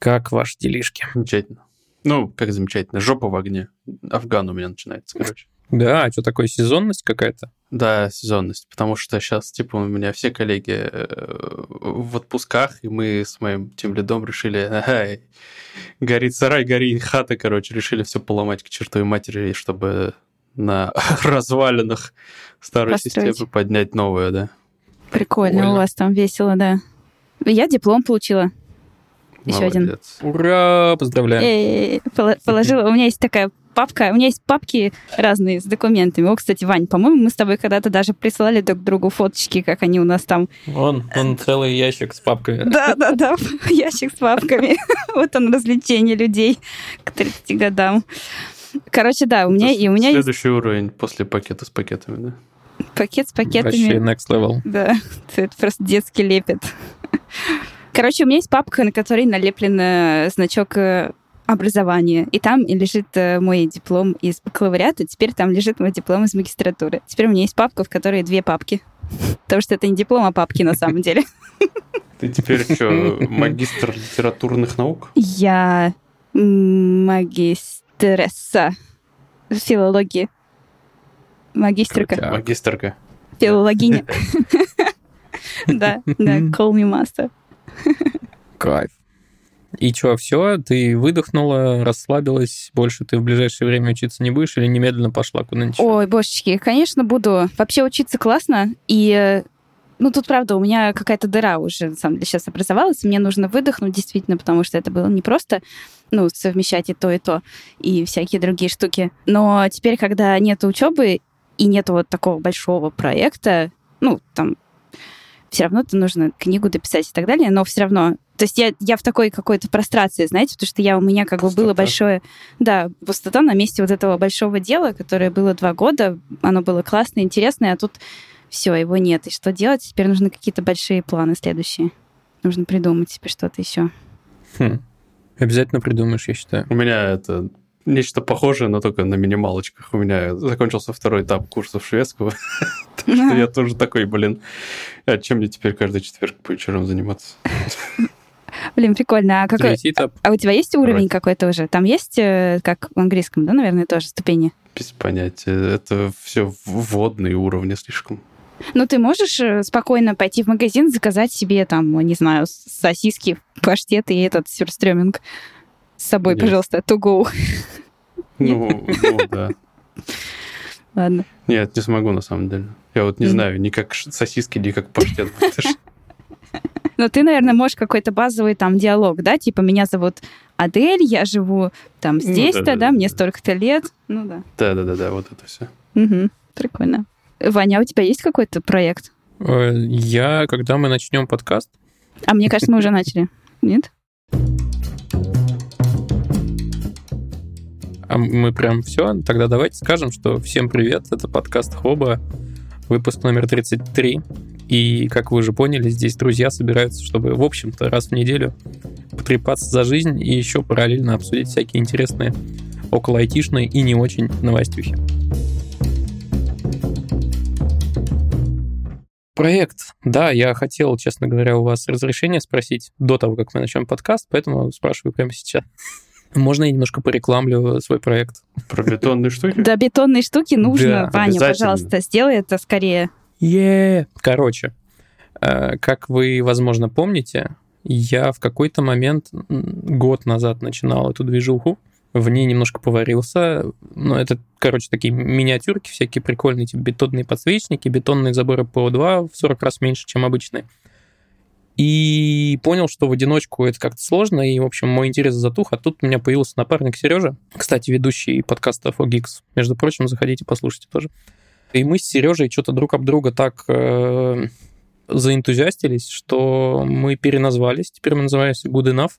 Как ваши делишки? Замечательно. Ну, как замечательно. Жопа в огне. Афган у меня начинается, короче. Да, а что такое сезонность какая-то? Да, сезонность, потому что сейчас, типа, у меня все коллеги э, в отпусках, и мы с моим тем лидом решили, ага, горит сарай, гори хата, короче, решили все поломать к чертовой матери, чтобы на развалинах старой Построить. системы поднять новую, да. Прикольно, Прикольно. у вас там весело, да. Я диплом получила. Еще один. Ура! Поздравляю. Положила. У меня есть такая папка. У меня есть папки разные с документами. О, кстати, Вань, по-моему, мы с тобой когда-то даже присылали друг другу фоточки, как они у нас там. Вон, он целый ящик с папками. Да, да, да, ящик с папками. Вот он развлечение людей к 30 годам. Короче, да, у меня и у меня есть Следующий уровень после пакета с пакетами, да. пакет с Вообще пакетами. next level. Да, это просто детский лепет. Короче, у меня есть папка, на которой налеплен э, значок э, образования. И там лежит э, мой диплом из бакалавриата. Теперь там лежит мой диплом из магистратуры. Теперь у меня есть папка, в которой две папки. Потому что это не диплом, а папки на самом деле. Ты теперь что, магистр литературных наук? Я магистресса филологии. Магистрка. Крутяк. Магистрка. Филологиня. Да, да, call me master. Кайф. И что, все? Ты выдохнула, расслабилась, больше ты в ближайшее время учиться не будешь или немедленно пошла куда-нибудь? Ой, божечки, конечно, буду. Вообще учиться классно. И, э, ну, тут, правда, у меня какая-то дыра уже, на самом деле, сейчас образовалась. Мне нужно выдохнуть, действительно, потому что это было непросто, ну, совмещать и то, и то, и всякие другие штуки. Но теперь, когда нет учебы и нет вот такого большого проекта, ну, там, все равно то нужно книгу дописать и так далее, но все равно... То есть я, я в такой какой-то прострации, знаете, потому что я, у меня как бы было Пустота. большое... Да, пустота на месте вот этого большого дела, которое было два года. Оно было классное, интересное, а тут все, его нет. И что делать? Теперь нужны какие-то большие планы следующие. Нужно придумать себе что-то еще. Хм. Обязательно придумаешь, я считаю. У меня это нечто похожее, но только на минималочках. У меня закончился второй этап курсов шведского. Так что я тоже такой, блин, а чем мне теперь каждый четверг по вечерам заниматься? Блин, прикольно. А, какой... Этап. а у тебя есть уровень какой-то уже? Там есть, э, как в английском, да, наверное, тоже ступени? Без понятия. Это все вводные уровни слишком. Ну, ты можешь э, спокойно пойти в магазин, заказать себе там, не знаю, сосиски, паштет и этот сюрстрёминг с собой, Нет. пожалуйста, to go. Ну, ну да. Ладно. Нет, не смогу на самом деле. Я вот не знаю, ни как сосиски, ни как паштет. Но ты, наверное, можешь какой-то базовый там диалог, да? Типа, меня зовут Адель, я живу там Ну, здесь-то, да, мне столько-то лет. Ну да. Да-да-да, вот это все. Мгм. Прикольно. Ваня, а у тебя есть какой-то проект? Э, Я, когда мы начнем подкаст, А мне кажется, мы уже начали. Нет? А мы прям все, тогда давайте скажем, что всем привет, это подкаст Хоба, выпуск номер 33. И, как вы уже поняли, здесь друзья собираются, чтобы, в общем-то, раз в неделю потрепаться за жизнь и еще параллельно обсудить всякие интересные около айтишные и не очень новостюхи. Проект. Да, я хотел, честно говоря, у вас разрешение спросить до того, как мы начнем подкаст, поэтому спрашиваю прямо сейчас. Можно я немножко порекламлю свой проект? Про бетонные штуки? Да, бетонные штуки нужно. Ваня, пожалуйста, сделай это скорее. е Короче, э, как вы, возможно, помните, я в какой-то момент, год назад начинал эту движуху, в ней немножко поварился. Но это, короче, такие миниатюрки всякие прикольные, типа бетонные подсвечники, бетонные заборы ПО2 в 40 раз меньше, чем обычные. И понял, что в одиночку это как-то сложно, и, в общем, мой интерес затух, а тут у меня появился напарник Сережа, кстати, ведущий подкаста FOGIX. Между прочим, заходите, послушайте тоже. И мы с Сережей что-то друг об друга так э, заэнтузиастились, что мы переназвались. Теперь мы называемся Good Enough.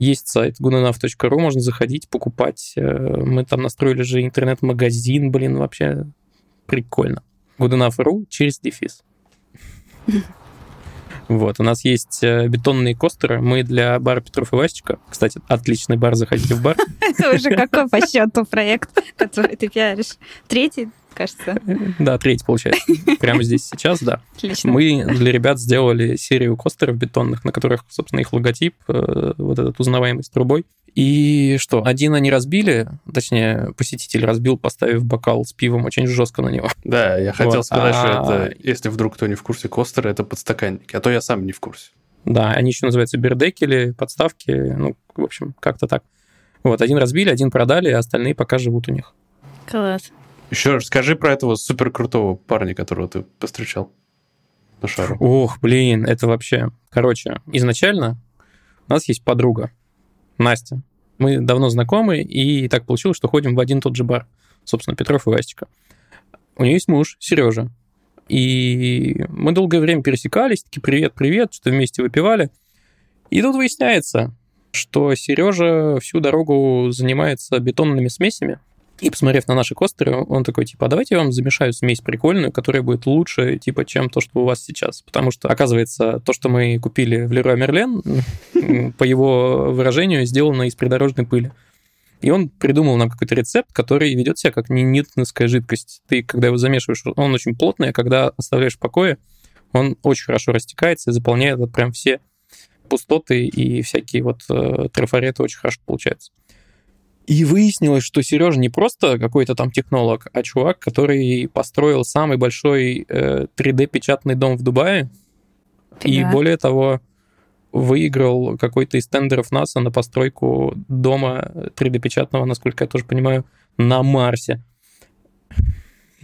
Есть сайт goodenough.ru, можно заходить, покупать. Э, Мы там настроили же интернет-магазин, блин, вообще прикольно. goodenough.ru через дефис. Вот, у нас есть э, бетонные костеры. Мы для бара Петров и Васечка. Кстати, отличный бар, заходите в бар. Это уже какой по счету проект, который ты пиаришь? Третий? кажется. Да, треть получается. Прямо здесь сейчас, да. Отлично. Мы для ребят сделали серию костеров бетонных, на которых, собственно, их логотип, э, вот этот узнаваемый с трубой. И что, один они разбили, точнее, посетитель разбил, поставив бокал с пивом очень жестко на него. Да, я хотел Вот, сказать, что а- это, если вдруг кто не в курсе, костеры — это подстаканники, а то я сам не в курсе. Да, они еще называются бердекели, подставки, ну, в общем, как-то так. Вот, один разбили, один продали, а остальные пока живут у них. Класс. Еще раз скажи про этого супер крутого парня, которого ты постречал на шару. Ох, блин, это вообще... Короче, изначально у нас есть подруга, Настя. Мы давно знакомы, и так получилось, что ходим в один тот же бар. Собственно, Петров и Вастика. У нее есть муж, Сережа. И мы долгое время пересекались, такие привет-привет, что вместе выпивали. И тут выясняется, что Сережа всю дорогу занимается бетонными смесями. И посмотрев на наши костеры, он такой, типа, а давайте я вам замешаю смесь прикольную, которая будет лучше, типа, чем то, что у вас сейчас. Потому что, оказывается, то, что мы купили в Леруа Мерлен, по его выражению, сделано из придорожной пыли. И он придумал нам какой-то рецепт, который ведет себя как не ньютоновская жидкость. Ты, когда его замешиваешь, он очень плотный, а когда оставляешь в покое, он очень хорошо растекается и заполняет вот прям все пустоты и всякие вот э, трафареты очень хорошо получаются. И выяснилось, что Сережа не просто какой-то там технолог, а чувак, который построил самый большой э, 3D-печатный дом в Дубае. И Фига. более того, выиграл какой-то из тендеров НАСА на постройку дома 3D-печатного, насколько я тоже понимаю, на Марсе.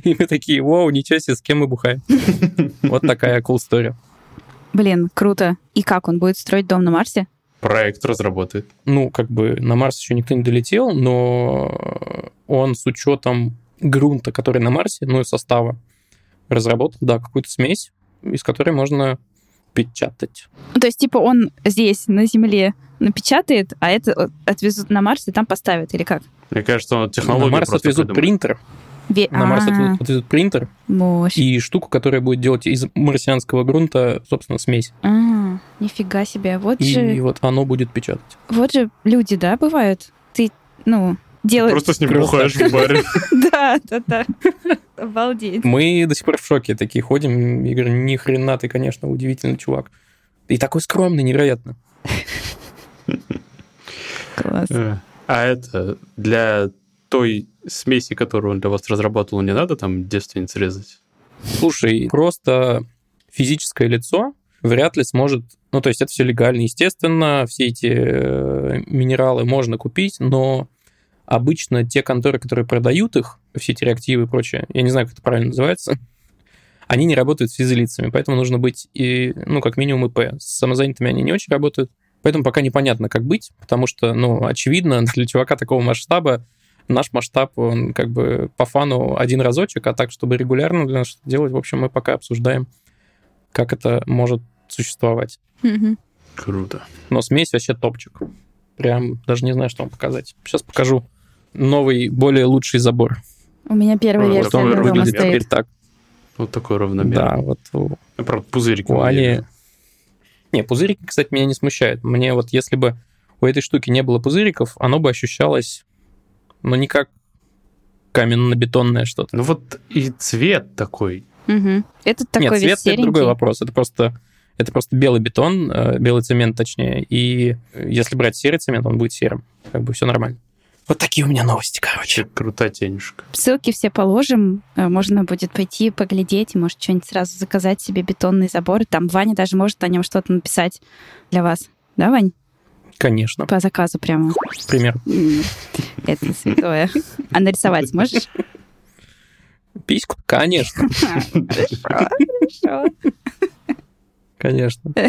И мы такие, вау, ничего себе, с кем мы бухаем. Вот такая cool история. Блин, круто. И как он будет строить дом на Марсе? Проект разработает. ну, как бы на Марс еще никто не долетел, но он с учетом грунта, который на Марсе, ну и состава, разработал, да, какую-то смесь, из которой можно печатать. Ну, То есть, типа, он здесь, на Земле, напечатает, а это отвезут на Марс и там поставят, или как? Мне кажется, он технологию на Марс отвезут придумал. принтер, Ве- на Марс А, отвезут, отвезут принтер мощь. и штуку, которая будет делать из марсианского грунта, собственно, смесь. Нифига себе. Вот И же, вот оно будет печатать. вот же люди, да, бывают? Ты, ну, делаешь... Просто с ним бухаешь в баре. Да, да, да. Обалдеть. Мы до сих пор в шоке такие ходим и говорим, ни хрена ты, конечно, удивительный чувак. И такой скромный, невероятно. Класс. Э, А это для той смеси, которую он для вас разрабатывал, не надо там девственниц резать? Слушай, просто физическое лицо вряд ли сможет... Ну, то есть это все легально. Естественно, все эти э, минералы можно купить, но обычно те конторы, которые продают их, все эти реактивы и прочее, я не знаю, как это правильно называется, они не работают с физлицами, поэтому нужно быть, и, ну, как минимум ИП. С самозанятыми они не очень работают, поэтому пока непонятно, как быть, потому что, ну, очевидно, для чувака такого масштаба наш масштаб, он как бы по фану один разочек, а так, чтобы регулярно для нас что-то делать, в общем, мы пока обсуждаем, как это может существовать. Круто. Но смесь вообще топчик. Прям даже не знаю, что вам показать. Сейчас покажу новый, более лучший забор. У меня первая версия вот он дома выглядит размер. теперь стоит. так. Вот такой равномерный. Да, вот у, Правда, пузырики. у меня. Не, пузырики, кстати, меня не смущают. Мне вот если бы у этой штуки не было пузыриков, оно бы ощущалось, ну, не как каменно-бетонное что-то. Ну вот и цвет такой. Мгм. Это такой Нет, весь цвет это другой вопрос. Это просто, это просто белый бетон, э, белый цемент точнее. И если брать серый цемент, он будет серым. Как бы все нормально. Вот такие у меня новости, короче. Крута тенюшка. Ссылки все положим. Э, Можно будет пойти поглядеть, и может что-нибудь сразу заказать себе бетонный забор. Там Ваня даже может о нем что-то написать для вас. Да, Вань? Конечно. По заказу прямо. Пример. Это святое. А нарисовать сможешь? Письку? Конечно. Хорошо, хорошо. Конечно.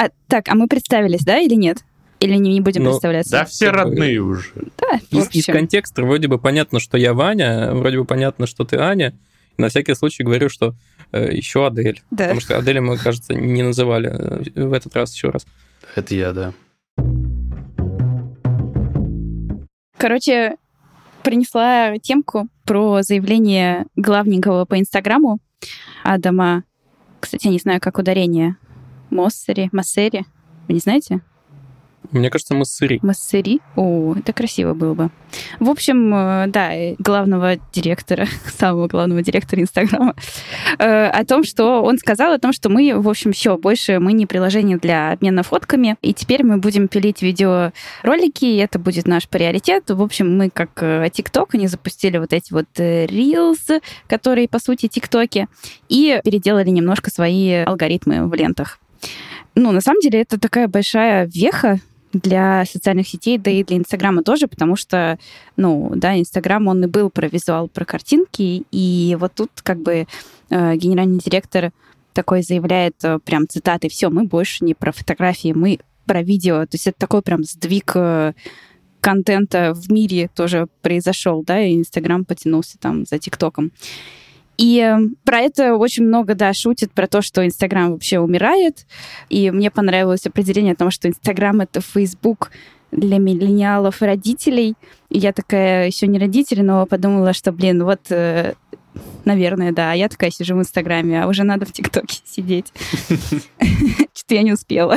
А, так, а мы представились, да, или нет? Или не, не будем Ну, представляться? Да все родные уже. Да, Из, из контекста вроде бы понятно, что я Ваня, вроде бы понятно, что ты Аня. На всякий случай говорю, что э, еще Адель. Да. Потому что Адели мы, кажется, не называли э, в этот раз еще раз. Это я, да. Короче, принесла темку про заявление главненького по Инстаграму Адама. Кстати, я не знаю, как ударение. Моссери, Массери. Вы не знаете? Мне кажется, Массыри. Массыри? О, это красиво было бы. В общем, э, да, главного директора, самого главного директора Инстаграма, э, о том, что он сказал о том, что мы, в общем, все, больше мы не приложение для обмена фотками, и теперь мы будем пилить видеоролики, и это будет наш приоритет. В общем, мы как ТикТок, они запустили вот эти вот Reels, которые, по сути, ТикТоки, и переделали немножко свои алгоритмы в лентах. Ну, на самом деле, это такая большая веха для социальных сетей, да и для Инстаграма тоже, потому что, ну, да, Инстаграм, он и был про визуал, про картинки, и вот тут как бы э, генеральный директор такой заявляет э, прям цитаты, все, мы больше не про фотографии, мы про видео, то есть это такой прям сдвиг э, контента в мире тоже произошел, да, и Инстаграм потянулся там за ТикТоком. И э, про это очень много, да, шутят, про то, что Инстаграм вообще умирает. И мне понравилось определение о том, что Инстаграм — это Фейсбук для миллениалов и родителей. И я такая еще не родитель, но подумала, что, блин, вот э, Наверное, да. А я такая сижу в Инстаграме, а уже надо в ТикТоке сидеть. Что-то я не успела.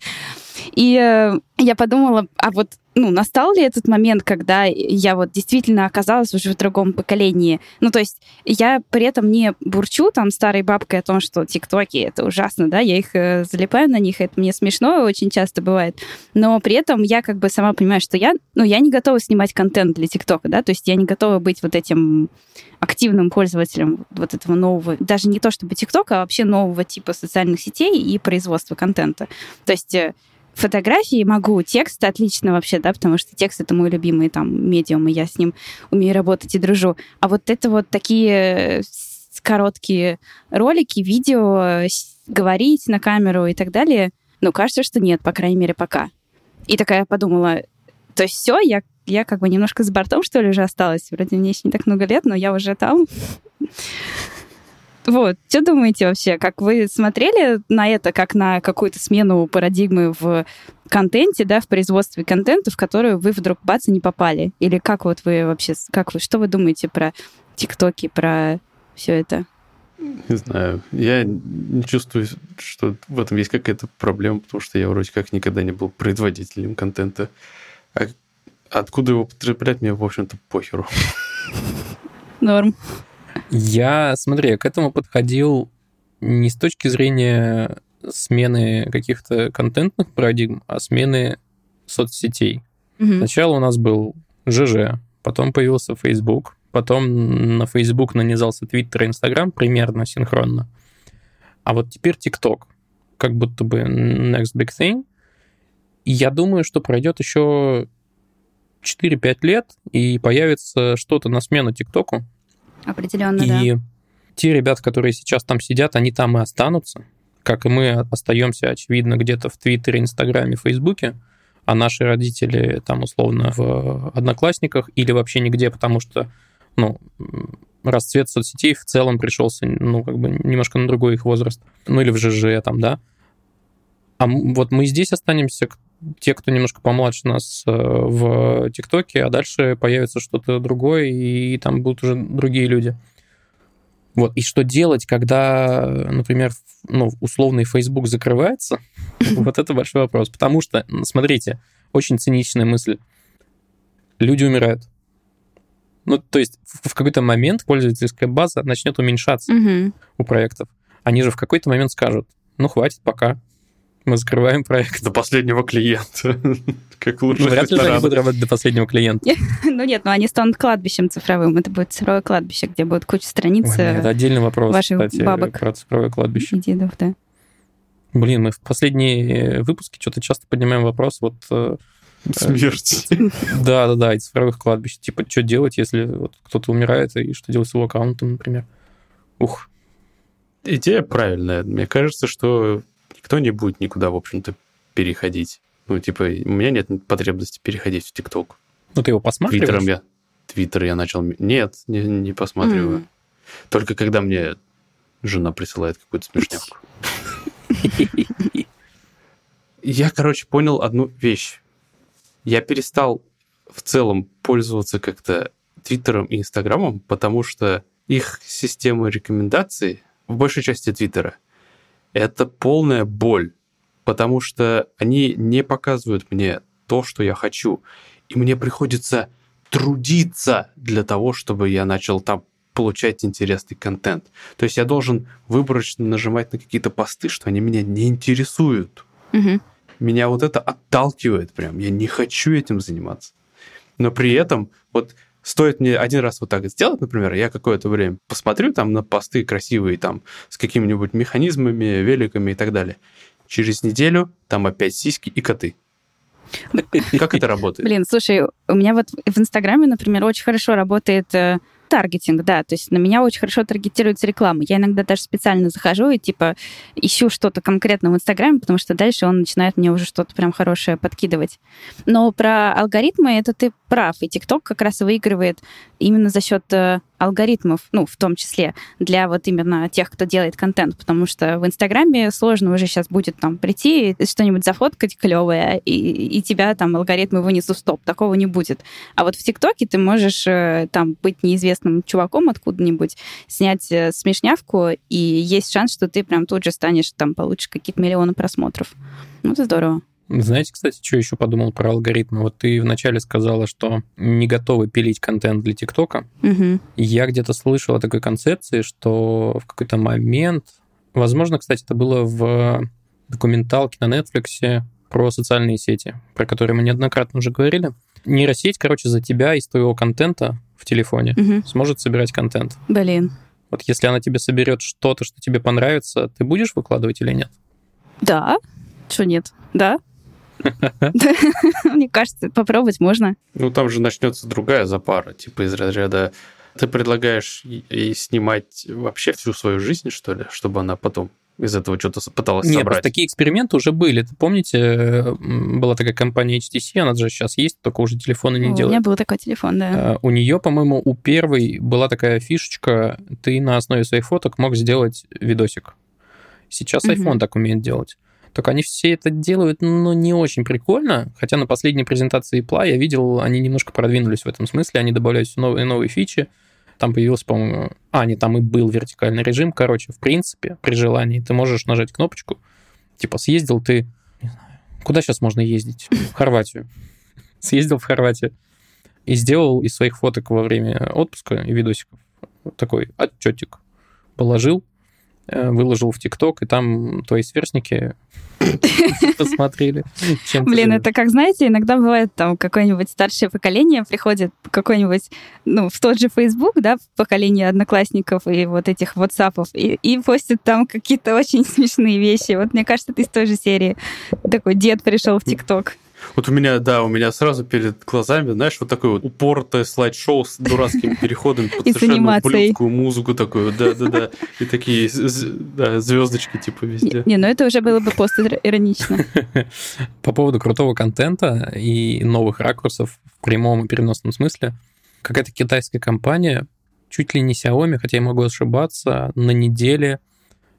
И э, я подумала, а вот ну, настал ли этот момент, когда я вот действительно оказалась уже в другом поколении? Ну, то есть я при этом не бурчу там старой бабкой о том, что тиктоки — это ужасно, да, я их э, залипаю на них, это мне смешно очень часто бывает, но при этом я как бы сама понимаю, что я, ну, я не готова снимать контент для тиктока, да, то есть я не готова быть вот этим активным пользователем вот этого нового, даже не то чтобы тиктока, а вообще нового типа социальных сетей и производства контента. То есть э, фотографии могу, текст отлично вообще, да, потому что текст это мой любимый там медиум, и я с ним умею работать и дружу. А вот это вот такие короткие ролики, видео, говорить на камеру и так далее, ну, кажется, что нет, по крайней мере, пока. И такая подумала, то есть все, я, я как бы немножко с бортом, что ли, уже осталась. Вроде мне еще не так много лет, но я уже там. Вот, что думаете вообще? Как вы смотрели на это, как на какую-то смену парадигмы в контенте, да, в производстве контента, в которую вы вдруг бац не попали? Или как вот вы вообще, как вы, что вы думаете про ТикТоки, про все это? Не знаю. Я не чувствую, что в этом есть какая-то проблема, потому что я вроде как никогда не был производителем контента. А откуда его потреблять, мне, в общем-то, похеру. Норм. Я, смотри, к этому подходил не с точки зрения смены каких-то контентных парадигм, а смены соцсетей. Угу. Сначала у нас был ЖЖ, потом появился Facebook, потом на Facebook нанизался Twitter и Instagram примерно синхронно. А вот теперь TikTok, как будто бы next big thing. И я думаю, что пройдет еще 4-5 лет, и появится что-то на смену ТикТоку, Определенно, и да. те ребята, которые сейчас там сидят, они там и останутся, как и мы остаемся, очевидно, где-то в Твиттере, Инстаграме, Фейсбуке, а наши родители там условно в Одноклассниках или вообще нигде, потому что, ну, расцвет соцсетей в целом пришелся, ну, как бы немножко на другой их возраст. Ну, или в ЖЖ там, да. А вот мы здесь останемся, те, кто немножко помладше нас э, в ТикТоке, а дальше появится что-то другое, и там будут уже другие люди. Вот. И что делать, когда, например, ну, условный Facebook закрывается? Вот это большой вопрос. Потому что, смотрите, очень циничная мысль. Люди умирают. Ну, то есть в какой-то момент пользовательская база начнет уменьшаться у проектов. Они же в какой-то момент скажут, ну, хватит, пока мы закрываем проект. До последнего клиента. как лучше ну, вряд ли они будут работать до последнего клиента. ну нет, но они станут кладбищем цифровым. Это будет цифровое кладбище, где будет куча страниц Ой, Это отдельный вопрос, ваших кстати, бабок. про цифровое кладбище. И дедов, да. Блин, мы в последние выпуски что-то часто поднимаем вопрос вот... Э, Смерти. Да, да, да, и цифровых кладбищ. Типа, что делать, если вот кто-то умирает, и что делать с его аккаунтом, например? Ух. Идея правильная. Мне кажется, что никто не будет никуда, в общем-то, переходить. Ну, типа, у меня нет потребности переходить в ТикТок. Ну, ты его посматриваешь? Твиттером я... Твиттер я начал... Нет, не, не посматриваю. Mm. Только когда мне жена присылает какую-то смешнявку. Я, короче, понял одну вещь. Я перестал в целом пользоваться как-то Твиттером и Инстаграмом, потому что их система рекомендаций в большей части Твиттера это полная боль. потому что они не показывают мне то, что я хочу. И мне приходится трудиться для того, чтобы я начал там получать интересный контент. То есть я должен выборочно нажимать на какие-то посты, что они меня не интересуют. Мгм. Меня вот это отталкивает прям. Я не хочу этим заниматься. Но при этом вот стоит мне один раз вот так сделать, например, я какое-то время посмотрю там на посты красивые там с какими-нибудь механизмами, великами и так далее. Через неделю там опять сиськи и коты. Как это работает? Блин, слушай, у меня вот в Инстаграме, например, очень хорошо работает э, таргетинг, да, то есть на меня очень хорошо таргетируется реклама. Я иногда даже специально захожу и типа ищу что-то конкретно в Инстаграме, потому что дальше он начинает мне уже что-то прям хорошее подкидывать. Но про алгоритмы это ты прав, и ТикТок как раз выигрывает именно за счет э, алгоритмов, ну, в том числе для вот именно тех, кто делает контент, потому что в Инстаграме сложно уже сейчас будет там прийти и что-нибудь зафоткать клевое, и, и тебя там алгоритмы вынесут в стоп. Такого не будет. А вот в ТикТоке ты можешь э, там быть неизвестным чуваком откуда-нибудь, снять э, смешнявку, и есть шанс, что ты прям тут же станешь, там, получишь какие-то миллионы просмотров. Ну, это здорово. Знаете, кстати, что еще подумал про алгоритмы? Вот ты вначале сказала, что не готовы пилить контент для ТикТока. Мгм. Я где-то слышал о такой концепции, что в какой-то момент, возможно, кстати, это было в документалке на Netflix про социальные сети, про которые мы неоднократно уже говорили. Нейросеть, короче, за тебя из твоего контента в телефоне Мгм. сможет собирать контент. Блин. Вот если она тебе соберет что-то, что тебе понравится, ты будешь выкладывать или нет? Да. Что нет? Да. Мне кажется, попробовать можно. Ну, там же начнется другая запара, типа из разряда ты предлагаешь ей снимать вообще всю свою жизнь, что ли, чтобы она потом из этого что-то пыталась Нет, собрать. такие эксперименты уже были. Ты помните, была такая компания HTC, она же сейчас есть, только уже телефоны не О, У делает. меня был такой телефон, да. А, У нее, по-моему, у первой была такая фишечка, ты на основе своих фоток мог сделать видосик. Сейчас Мгм. iPhone так умеет делать. Только они все это делают, но не очень прикольно. Хотя на последней презентации Apple я видел, они немножко продвинулись в этом смысле, они добавляют все новые новые фичи. Там появился, по-моему... А, не, там и был вертикальный режим. Короче, в принципе, при желании ты можешь нажать кнопочку. Типа, съездил ты... Не знаю, куда сейчас можно ездить? В Хорватию. Съездил в Хорватию и сделал из своих фоток во время отпуска и видосиков такой отчетик. Положил, выложил в ТикТок, и там твои сверстники посмотрели. Блин, это как, знаете, иногда бывает там какое-нибудь старшее поколение приходит какой-нибудь, ну, в тот же Facebook, да, поколение одноклассников и вот этих WhatsApp, и, и постит там какие-то очень смешные вещи. Вот мне кажется, ты из той же серии. Такой дед пришел в ТикТок. Вот у меня, да, у меня сразу перед глазами, знаешь, вот такое вот упоротое слайд-шоу с дурацкими переходами под совершенно ублюдскую музыку такую, да-да-да, и такие звездочки типа везде. не, ну это уже было бы пост-иронично. По поводу крутого контента и новых ракурсов в прямом и переносном смысле, какая-то китайская компания, чуть ли не Xiaomi, хотя я могу ошибаться, на неделе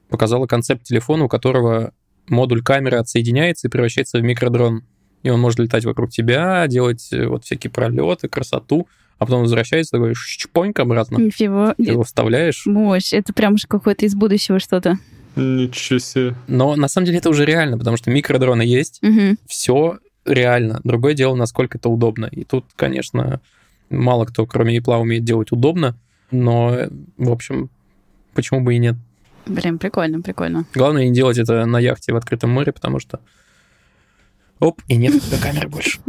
показала концепт телефона, у которого модуль камеры отсоединяется и превращается в микродрон. И он может летать вокруг тебя, делать э, вот всякие пролеты, красоту, а потом возвращается такой чпоньк обратно. Ничего. Ты его вставляешь. Мощь, это прям какое-то из будущего что-то. Ничего себе. Но на самом деле это уже реально, потому что микродроны есть, Мгм. все реально. Другое дело, насколько это удобно. И тут, конечно, мало кто, кроме Apple, умеет делать удобно, но, э, в общем, почему бы и нет. Блин, прикольно, прикольно. Главное не делать это на яхте в открытом море, потому что оп, и нет у тебя камеры больше.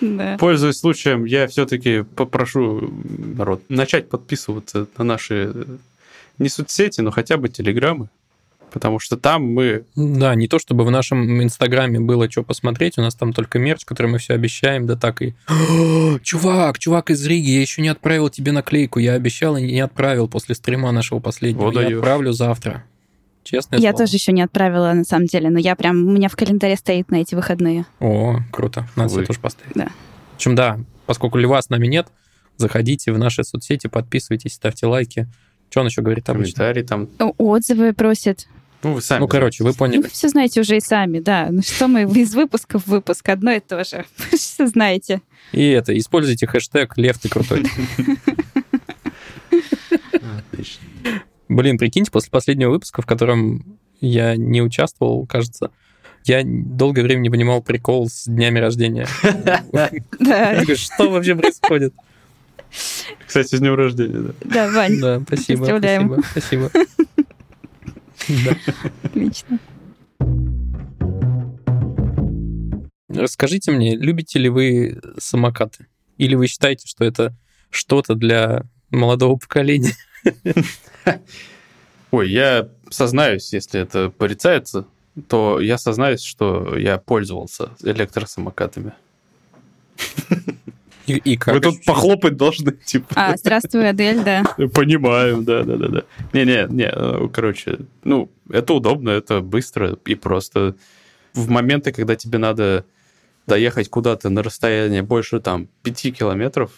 Да. Пользуясь случаем, я все-таки попрошу народ начать подписываться на наши не соцсети, но хотя бы телеграммы, потому что там мы Да, не то чтобы в нашем инстаграме было что посмотреть, у нас там только мерч, который мы все обещаем, да так и... «О, чувак, чувак из Риги, я еще не отправил тебе наклейку, я обещал и не отправил после стрима нашего последнего. Вот я даёшь. отправлю завтра. Честное Я слово. тоже еще не отправила, на самом деле, но я прям, у меня в календаре стоит на эти выходные. О, круто. Надо себе тоже поставить. Да. В общем, да, поскольку льва с нами нет, заходите в наши соцсети, подписывайтесь, ставьте лайки. Что он еще говорит обычно? комментарии там, Отзывы просят. ну вы сами. Ну, короче, вы Ну, поняли. вы все знаете уже и сами, да. Ну что мы из выпуска в выпуск, одно и то же. Вы все знаете. И это, используйте хэштег «Лев, ты крутой». Отлично. Блин, прикиньте, после последнего выпуска, в котором Я не участвовал, кажется. Я долгое время не понимал прикол с днями рождения. Да, Что вообще происходит? Кстати, с днем рождения, да. да, Вань, Да, спасибо, спасибо, спасибо. Отлично. Расскажите мне, любите ли вы самокаты? Или вы считаете, что это что-то для молодого поколения? Ой, я сознаюсь, если это порицается, то я сознаюсь, что я пользовался электросамокатами. И, и как? Вы тут похлопать должны, типа. А, здравствуй, Адель, да. Понимаю, да, да, да, да. Не-не, не, э, короче, ну, это удобно, это быстро и просто. В моменты, когда тебе надо доехать куда-то на расстояние больше там 5 километров,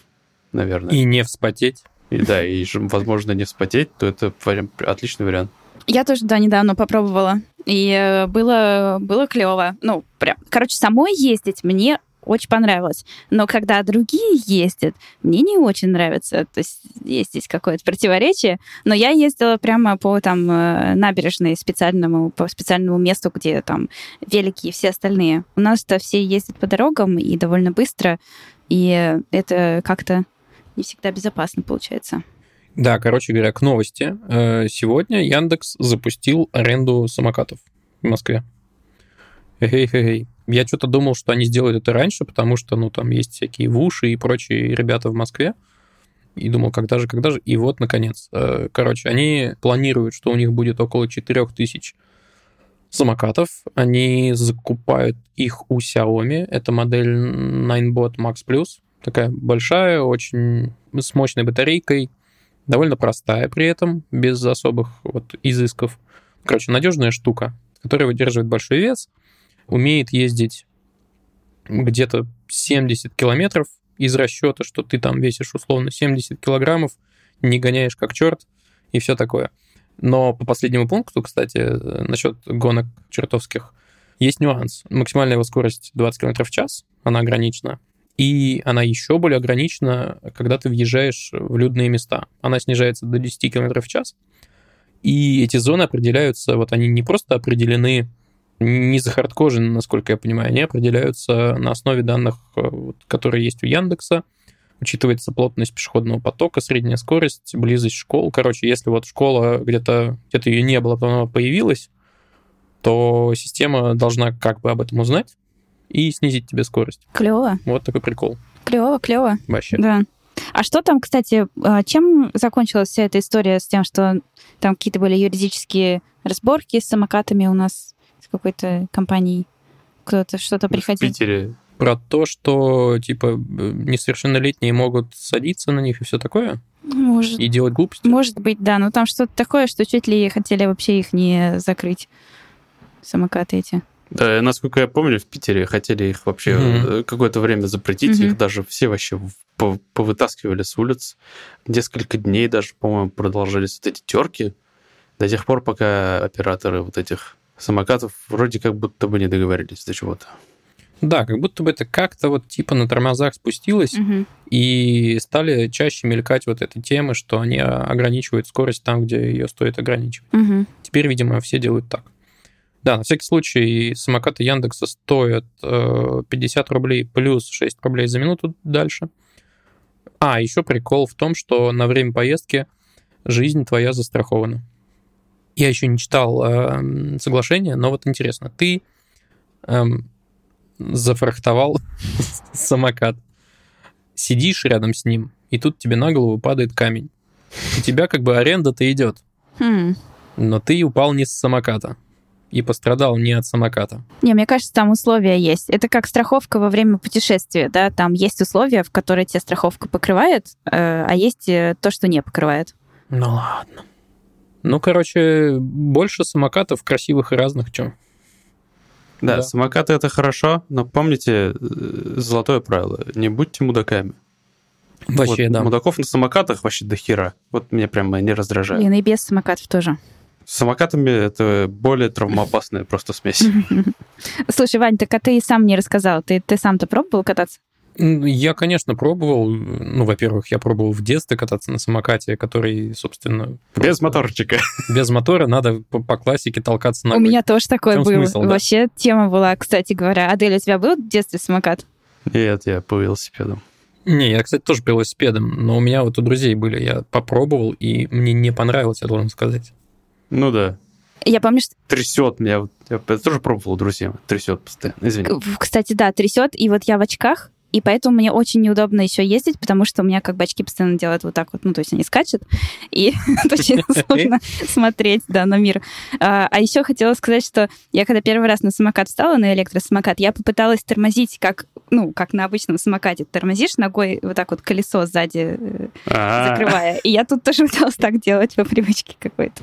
наверное, И не вспотеть. И да, и, возможно, не вспотеть, то это прям отличный вариант. Я тоже, да, недавно попробовала. И э, было, было клево. Ну, прям. Короче, самой ездить мне очень понравилось. Но когда другие ездят, мне не очень нравится. То есть есть здесь какое-то противоречие. Но я ездила прямо по там э, набережной специальному, по специальному месту, где там велики и все остальные. У нас-то все ездят по дорогам и довольно быстро. И это как-то не всегда безопасно получается. Да, короче говоря, к новости. Э, Сегодня Яндекс запустил аренду самокатов в Москве. Эй-эй-эй. Я что-то думал, что они сделают это раньше, потому что, ну, там есть всякие вуши и прочие ребята в Москве. И думал, когда же, когда же. И вот, наконец. Э, Короче, они планируют, что у них будет около 4000 самокатов. Они закупают их у Xiaomi. Это модель Ninebot Max Plus. Такая большая, очень с мощной батарейкой. Довольно простая при этом, без особых вот изысков. Короче, надежная штука, которая выдерживает большой вес, умеет ездить где-то 70 километров из расчета, что ты там весишь условно 70 килограммов, не гоняешь как черт и все такое. Но по последнему пункту, кстати, насчет гонок чертовских, есть нюанс. Максимальная его скорость 20 км в час, она ограничена. И она еще более ограничена, когда ты въезжаешь в людные места. Она снижается до 10 км в час. И эти зоны определяются, вот они не просто определены не захардкожены, насколько я понимаю, они определяются на основе данных, э, которые есть у Яндекса. Учитывается плотность пешеходного потока, средняя скорость, близость школ. Короче, если вот школа где-то где ее не было, потом она появилась, то система должна как бы об этом узнать и снизить тебе скорость. Клево, Вот такой прикол. клево, клево. Вообще. Да. А что там, кстати, а, чем закончилась вся эта история с тем, что там какие-то были юридические разборки с самокатами у нас с какой-то компанией? Кто-то что-то В приходил? Питере. Про то, что типа э, несовершеннолетние могут садиться на них и все такое, Может, и делать глупости. может быть, да. Но там что-то такое, что чуть ли хотели вообще их не закрыть, самокаты эти. Да, насколько я помню, в Питере хотели их вообще э, какое-то время запретить. Мгм. Их даже все вообще повытаскивали с улиц. Несколько дней даже, по-моему, продолжались вот эти терки. До тех пор, пока операторы вот этих самокатов вроде как будто бы не договорились до чего-то. Да, как будто бы это как-то вот типа на тормозах спустилось, Мгм. и стали чаще мелькать вот эти темы, что они а, ограничивают скорость там, где ее стоит ограничивать. Мгм. Теперь, видимо, все делают так. Да, на всякий случай самокаты Яндекса стоят э, 50 рублей плюс 6 рублей за минуту дальше. А, еще прикол в том, что на время поездки жизнь твоя застрахована. Я еще не читал э, соглашение, но вот интересно, ты эм, зафрахтовал самокат, сидишь рядом с ним, и тут тебе на голову падает камень. У тебя как бы аренда-то идет, Хм. но ты упал не с самоката и пострадал не от самоката. Не, мне кажется, там условия есть. Это как страховка во время путешествия, да? Там есть условия, в которые тебе страховка покрывает, э, а есть э, то, что не покрывает. Ну ладно. Ну, короче, больше самокатов красивых и разных, чем. Да, Да. самокаты это хорошо, но помните э, золотое правило: не будьте мудаками. Вообще, Вот да. Мудаков на самокатах вообще до хера. Вот меня прямо не раздражает. Блин, и без самокатов тоже. С самокатами это более травмоопасная просто смесь. Слушай, Вань, так а ты сам не рассказал. Ты, ты сам-то пробовал кататься? Я, конечно, пробовал. Ну, во-первых, я пробовал в детстве кататься на самокате, который, собственно... Без моторчика. Без мотора надо по, по классике толкаться на. У меня тоже такое было. Смысл, да? Вообще тема была, кстати говоря. Адель, у тебя был в детстве самокат? Нет, я по велосипедам. Не, я, кстати, тоже по велосипедам, но у меня вот у друзей были, я попробовал, и мне не понравилось, я должен сказать. Ну да. Я помню, что... Трясет меня. Я тоже пробовал, друзья. Трясет постоянно. Извини. Кстати, да, трясет. И вот я в очках, и поэтому мне очень неудобно еще ездить, потому что у меня как бы очки постоянно делают вот так вот, ну, то есть они скачут, и очень сложно смотреть, да, на мир. А, а еще хотела сказать, что я когда первый раз на самокат встала, на электросамокат, я попыталась тормозить, как, ну, как на обычном самокате. Тормозишь ногой вот так вот колесо сзади э, закрывая. И я тут тоже пыталась так делать по привычке какой-то.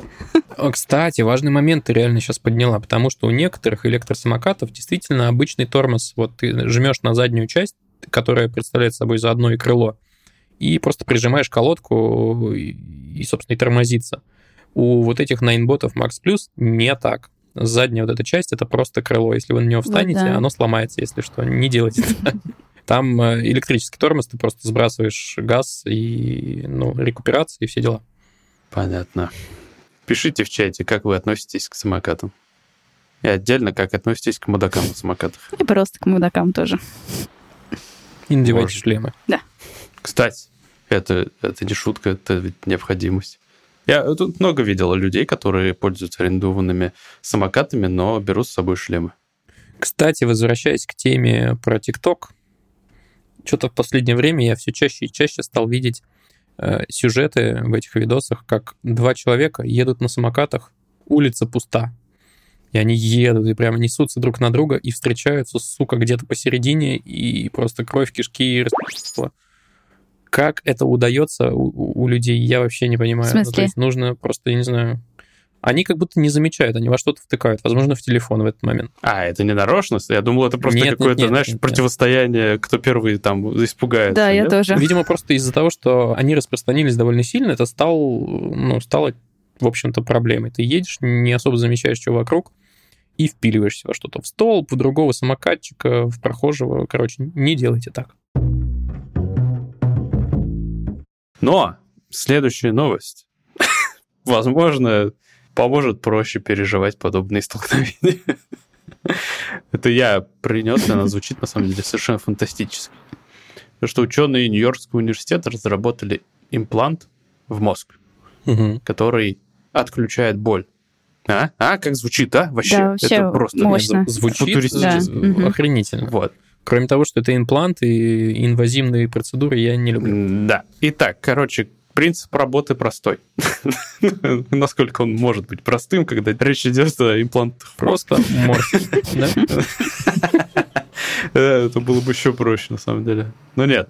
Кстати, важный момент ты реально сейчас подняла, потому что у некоторых электросамокатов действительно обычный тормоз. Вот ты жмешь на заднюю часть, которая представляет собой заодно и крыло, и просто прижимаешь колодку и, собственно, и тормозится. У вот этих найнботов Max Plus не так. Задняя вот эта часть — это просто крыло. Если вы на него встанете, вот, да. оно сломается, если что. Не делайте это. Там э, электрический тормоз, ты просто сбрасываешь газ и, ну, рекуперация и все дела. Понятно. Пишите в чате, как вы относитесь к самокатам. И отдельно, как относитесь к мудакам на самокатах. И просто к мудакам тоже. И надевайте Может. шлемы. Да. Кстати, это, это не шутка, это ведь необходимость. Я тут много видел людей, которые пользуются арендованными самокатами, но берут с собой шлемы. Кстати, возвращаясь к теме про ТикТок, что-то в последнее время я все чаще и чаще стал видеть э, сюжеты в этих видосах, как два человека едут на самокатах, улица пуста, и они едут и прямо несутся друг на друга и встречаются, сука, где-то посередине, и просто кровь, кишки распила. Как это удается у, у людей, я вообще не понимаю. В смысле? Ну, то есть нужно просто, я не знаю, они как будто не замечают, они во что-то втыкают, возможно, в телефон в этот момент. А, это не нарочность? Я думал, это просто нет, какое-то, нет, знаешь, нет, противостояние, кто первый там испугается. Да, нет? я тоже. Видимо, просто из-за того, что они распространились довольно сильно, это стал, ну, стало, в общем-то, проблемой. Ты едешь, не особо замечаешь, что вокруг, и впиливаешься во что-то в столб, в другого самокатчика, в прохожего. Короче, не делайте так. Но следующая новость, возможно, поможет проще переживать подобные столкновения. Это я принес, она звучит на самом деле совершенно фантастически. Потому что ученые Нью-Йоркского университета разработали имплант в мозг, угу. который отключает боль. А? А, как звучит, а? Вообще, да, вообще это просто мощно. звучит да. охренительно. Вот. Кроме того, что это имплант и инвазивные процедуры я не люблю. Да. Итак, короче, принцип работы простой. Насколько он может быть простым, когда речь идет о имплантах. Просто морфин, Это было бы еще проще, на самом деле. Но нет.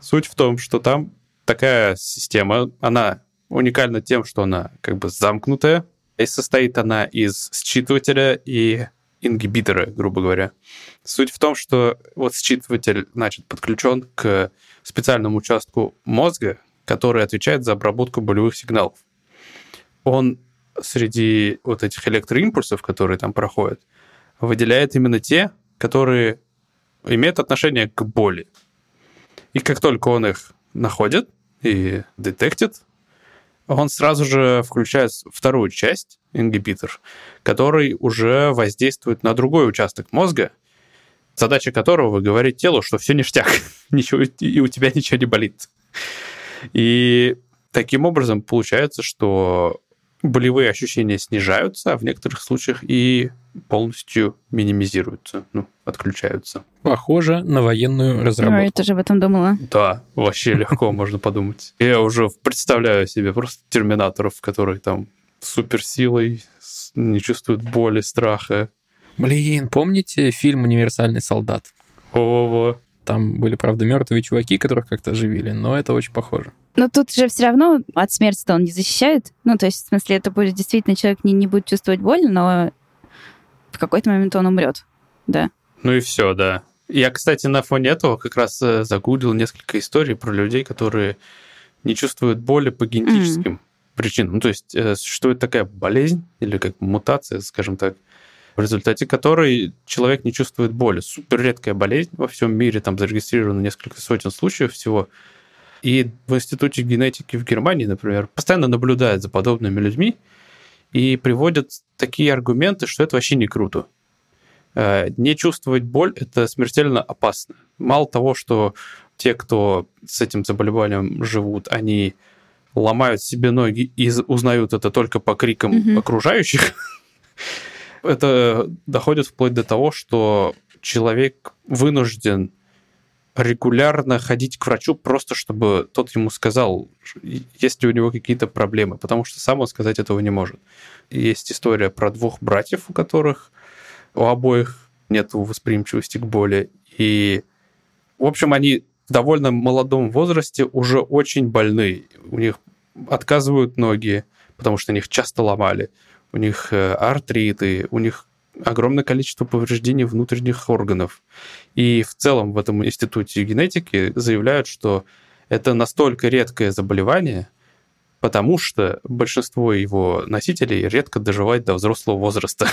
Суть в том, что там такая система, она уникальна тем, что она как бы замкнутая, и состоит она из считывателя и ингибитора, грубо говоря. Суть в том, что вот считыватель, значит, подключен к специальному участку мозга, который отвечает за обработку болевых сигналов. Он среди вот этих электроимпульсов, которые там проходят, выделяет именно те, которые имеют отношение к боли. И как только он их находит и детектит, он сразу же включает вторую часть, ингибитор, который уже воздействует на другой участок мозга, задача которого говорить телу, что все ништяк, ничего, и у тебя ничего не болит. И таким образом получается, что болевые ощущения снижаются, а в некоторых случаях и полностью минимизируются, ну, отключаются. Похоже на военную разработку. Ой, я тоже об этом думала. Да, вообще легко можно подумать. Я уже представляю себе просто терминаторов, которые там суперсилой не чувствуют боли, страха. Блин, помните фильм «Универсальный солдат»? О-о-о. Там были, правда, мертвые чуваки, которых как-то оживили, но это очень похоже. Но тут же все равно от смерти-то он не защищает. Ну, то есть, в смысле, это будет действительно человек не, не будет чувствовать боль, но в какой-то момент он умрет. Да. Ну и все, да. Я, кстати, на фоне этого как раз э, загуглил несколько историй про людей, которые не чувствуют боли по генетическим mm. причинам. Ну, то есть э, существует такая болезнь или как мутация, скажем так, в результате которой человек не чувствует боли. Супер редкая болезнь во всем мире, там зарегистрировано несколько сотен случаев всего. И в Институте генетики в Германии, например, постоянно наблюдают за подобными людьми и приводят такие аргументы, что это вообще не круто. Э, не чувствовать боль – это смертельно опасно. Мало того, что те, кто с этим заболеванием живут, они ломают себе ноги и узнают это только по крикам mm-hmm. окружающих, это доходит вплоть до того, что человек вынужден регулярно ходить к врачу просто, чтобы тот ему сказал, есть ли у него какие-то проблемы, потому что сам он сказать этого не может. Есть история про двух братьев, у которых у обоих нет восприимчивости к боли. И, в общем, они в довольно молодом возрасте уже очень больны. У них отказывают ноги, потому что их часто ломали. У них э, артриты, у них огромное количество повреждений внутренних органов. И в целом в этом институте генетики заявляют, что это настолько редкое заболевание, потому что большинство его носителей редко доживает до взрослого возраста.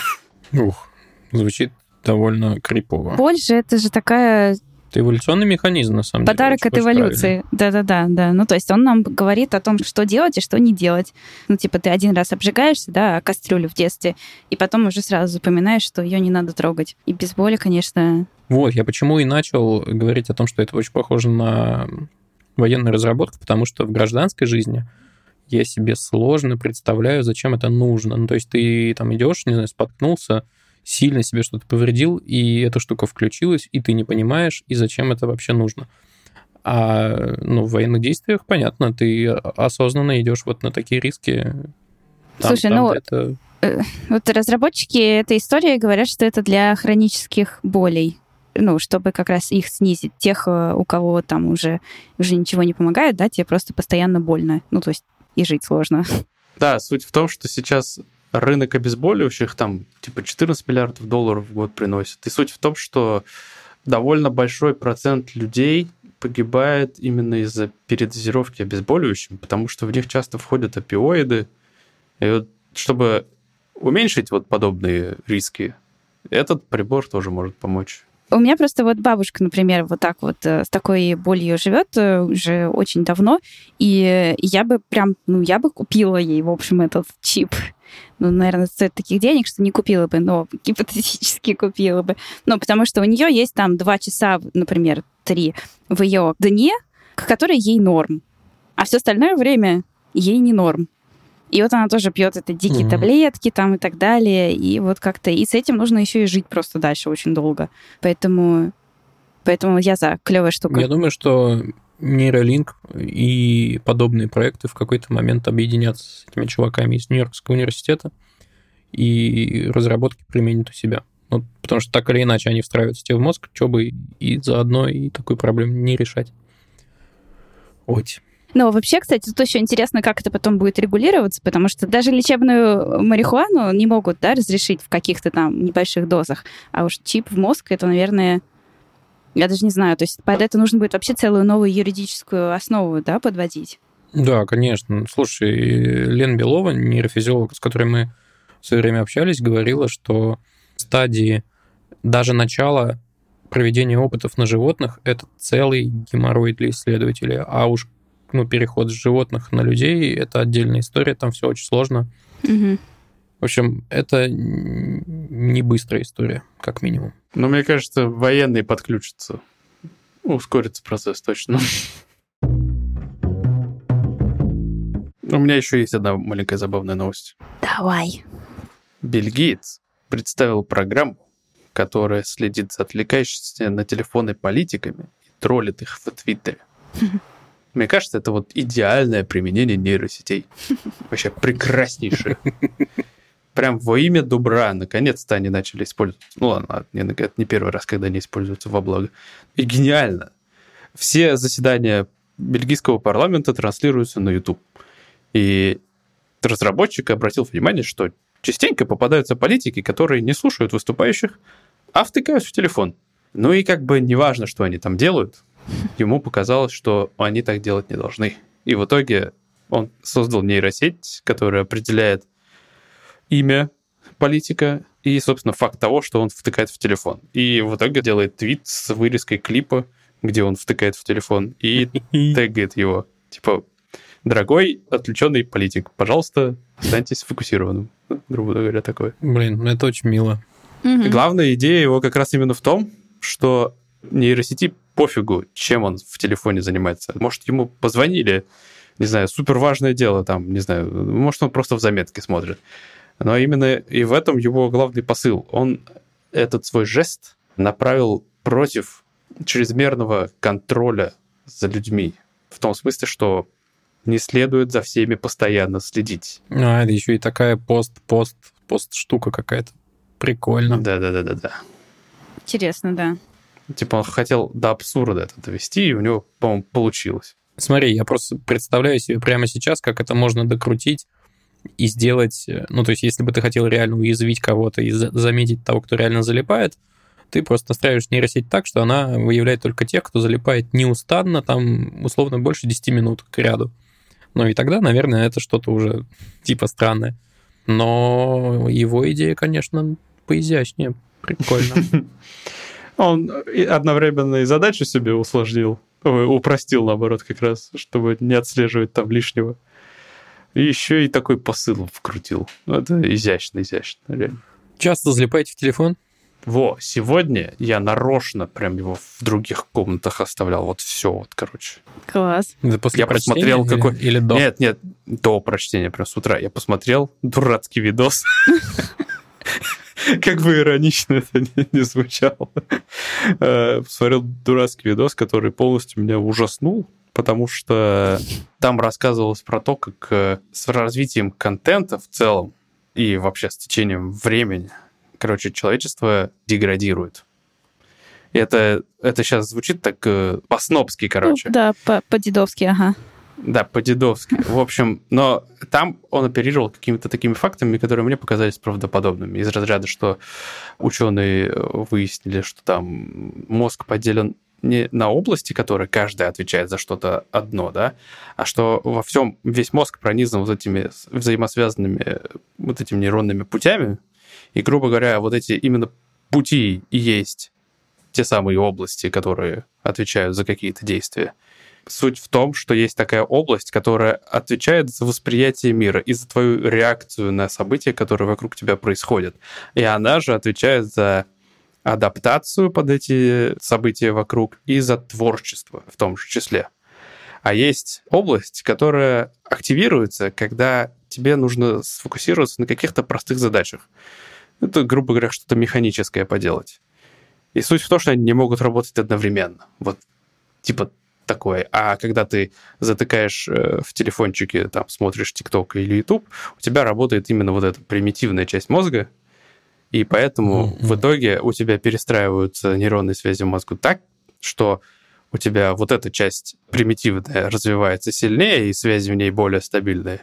Ух, звучит довольно крипово. Боль же это же такая это эволюционный механизм, на самом Подарок деле. Подарок от эволюции. Да-да-да. да. Ну, то есть он нам говорит о том, что делать и что не делать. Ну, типа, ты один раз обжигаешься, да, кастрюлю в детстве, и потом уже сразу запоминаешь, что ее не надо трогать. И без боли, конечно... Вот, я почему и начал говорить о том, что это очень похоже на военную разработку, потому что в гражданской жизни я себе сложно представляю, зачем это нужно. Ну, то есть ты там идешь, не знаю, споткнулся, сильно себе что-то повредил, и эта штука включилась, и ты не понимаешь, и зачем это вообще нужно. А ну, в военных действиях, понятно, ты осознанно идешь вот на такие риски. Там, Слушай, там, ну, это... Э, вот разработчики этой истории говорят, что это для хронических болей ну, чтобы как раз их снизить. Тех, э, у кого там уже, уже ничего не помогает, да, тебе просто постоянно больно. Ну, то есть и жить сложно. Да, суть в том, что сейчас рынок обезболивающих там типа 14 миллиардов долларов в год приносит. И суть в том, что довольно большой процент людей погибает именно из-за передозировки обезболивающим, потому что в них часто входят опиоиды. И вот чтобы уменьшить вот подобные риски, этот прибор тоже может помочь. У меня просто вот бабушка, например, вот так вот э, с такой болью живет э, уже очень давно, и я бы прям, ну, я бы купила ей, в общем, этот чип. Ну, наверное, стоит таких денег, что не купила бы, но гипотетически купила бы. Ну, потому что у нее есть там два часа, например, три в ее дне, которые ей норм. А все остальное время ей не норм. И вот она тоже пьет это дикие mm-hmm. таблетки там и так далее. И вот как-то... И с этим нужно еще и жить просто дальше очень долго. Поэтому... Поэтому я за. Клевая штука. Я думаю, что нейролинк и подобные проекты в какой-то момент объединятся с этими чуваками из Нью-Йоркского университета и разработки применят у себя. Ну, потому что так или иначе они встраиваются тебе в мозг, что бы и заодно и такую проблему не решать. Ой. Ну, вообще, кстати, тут еще интересно, как это потом будет регулироваться, потому что даже лечебную марихуану не могут да, разрешить в каких-то там небольших дозах, а уж чип в мозг, это, наверное, я даже не знаю, то есть под это нужно будет вообще целую новую юридическую основу, да, подводить? Да, конечно. Слушай, Лен Белова, нейрофизиолог, с которой мы в свое время общались, говорила, что стадии даже начала проведения опытов на животных – это целый геморрой для исследователей, а уж ну, переход с животных на людей – это отдельная история, там все очень сложно. Угу. В общем, это не быстрая история, как минимум. Но мне кажется, военные подключатся. Ускорится процесс точно. У меня еще есть одна маленькая забавная новость. Давай. Бельгиец представил программу, которая следит за отвлекающимися на телефоны политиками и троллит их в Твиттере. Мне кажется, это вот идеальное применение нейросетей. Вообще прекраснейшее прям во имя добра, наконец-то они начали использовать. Ну ладно, это не первый раз, когда они используются во благо. И гениально. Все заседания бельгийского парламента транслируются на YouTube. И разработчик обратил внимание, что частенько попадаются политики, которые не слушают выступающих, а втыкают в телефон. Ну и как бы неважно, что они там делают, ему показалось, что они так делать не должны. И в итоге он создал нейросеть, которая определяет имя политика, и, собственно, факт того, что он втыкает в телефон. И в итоге делает твит с вырезкой клипа, где он втыкает в телефон, и тегает его. Типа, дорогой отвлеченный политик, пожалуйста, останьтесь сфокусированным. Ну, грубо говоря, такое. Блин, ну это очень мило. Мгм. Главная идея его как раз именно в том, что нейросети пофигу, чем он в телефоне занимается. Может, ему позвонили, не знаю, супер важное дело там, не знаю, может, он просто в заметке смотрит. Но именно и в этом его главный посыл. Он этот свой жест направил против чрезмерного контроля за людьми. В том смысле, что не следует за всеми постоянно следить. А, это еще и такая пост-пост, пост-штука какая-то. Прикольно. Да-да-да-да-да. Интересно, да. Типа он хотел до абсурда это довести, и у него, по-моему, получилось. Смотри, я просто представляю себе прямо сейчас, как это можно докрутить и сделать... э, Ну, то есть, если бы ты хотел реально уязвить кого-то и за- заметить того, кто реально залипает, ты просто настраиваешь нейросеть так, что она выявляет только тех, кто залипает неустанно, там, условно, больше 10 минут к ряду. Ну, и тогда, наверное, это что-то уже типа странное. Но его идея, конечно, поизящнее. Прикольно. Он одновременно и задачу себе усложнил, упростил, наоборот, как раз, чтобы не отслеживать там лишнего. И еще и такой посыл вкрутил. Ну, это изящно, изящно, реально. Часто залипаете в телефон? Во, сегодня я нарочно прям его в других комнатах оставлял. Вот все, вот, короче. Класс. Это после Я прочтения посмотрел, или- какой- Или до? Нет, нет, до прочтения, прям с утра. Я посмотрел дурацкий видос. Как бы иронично это не звучало. Э, Посмотрел дурацкий видос, который полностью меня ужаснул, потому что там рассказывалось про то, как э, с развитием контента в целом и вообще с течением времени, короче, человечество деградирует. И это, это сейчас звучит так э, по-снобски, короче. Ну, да, по- по-дедовски, ага. Да, по-дедовски. В общем, но там он оперировал какими-то такими фактами, которые мне показались правдоподобными. Из разряда, что ученые э, выяснили, что там мозг поделен не на области, которые каждая отвечает за что-то одно, да, а что во всем весь мозг пронизан вот этими взаимосвязанными э, вот этими нейронными путями, и, грубо говоря, вот эти именно пути и есть те самые области, которые отвечают за какие-то действия. Суть в том, что есть такая область, которая отвечает за восприятие мира и за твою реакцию на события, которые вокруг тебя происходят. И она же отвечает за адаптацию под эти события вокруг и за творчество в том же числе. А есть область, которая активируется, когда тебе нужно сфокусироваться на каких-то простых задачах. Это, грубо говоря, что-то механическое поделать. И суть в том, что они не могут работать одновременно. Вот типа такое. А когда ты затыкаешь э, в телефончике, там, смотришь ТикТок или YouTube, у тебя работает именно вот эта примитивная часть мозга, и поэтому Мгм. в итоге у тебя перестраиваются нейронные связи в мозгу так, что у тебя вот эта часть примитивная развивается сильнее, и связи в ней более стабильные,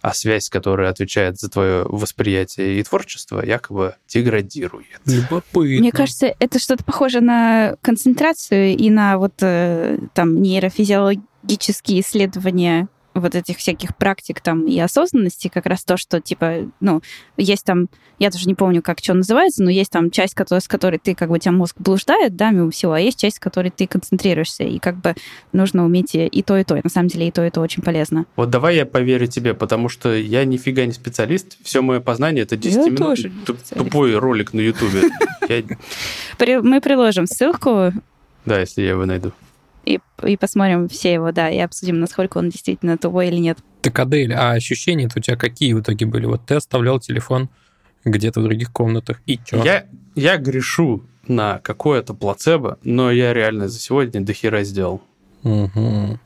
а связь, которая отвечает за твое восприятие и творчество, якобы деградирует. Любопытно. Мне кажется, это что-то похоже на концентрацию и на вот э, там нейрофизиологические исследования вот этих всяких практик там и осознанности, как раз то, что типа, ну, есть там, я даже не помню, как что называется, но есть там часть, которая, с которой ты, как бы, у тебя мозг блуждает, да, мимо всего, а есть часть, с которой ты концентрируешься, и как бы нужно уметь и то, и то. И на самом деле и то, и то очень полезно. Вот давай я поверю тебе, потому что я нифига не специалист. Все мое познание это 10 Я минут тоже тупой ролик на Ютубе. Мы приложим ссылку Да, если я его найду. И, и посмотрим все его, да, и обсудим, насколько он действительно тупой или нет. Так, Адель, а ощущения у тебя какие в итоге были? Вот ты оставлял телефон где-то в других комнатах, и чё? Я, я грешу на какое-то плацебо, но я реально за сегодня до хера сделал. Мгм.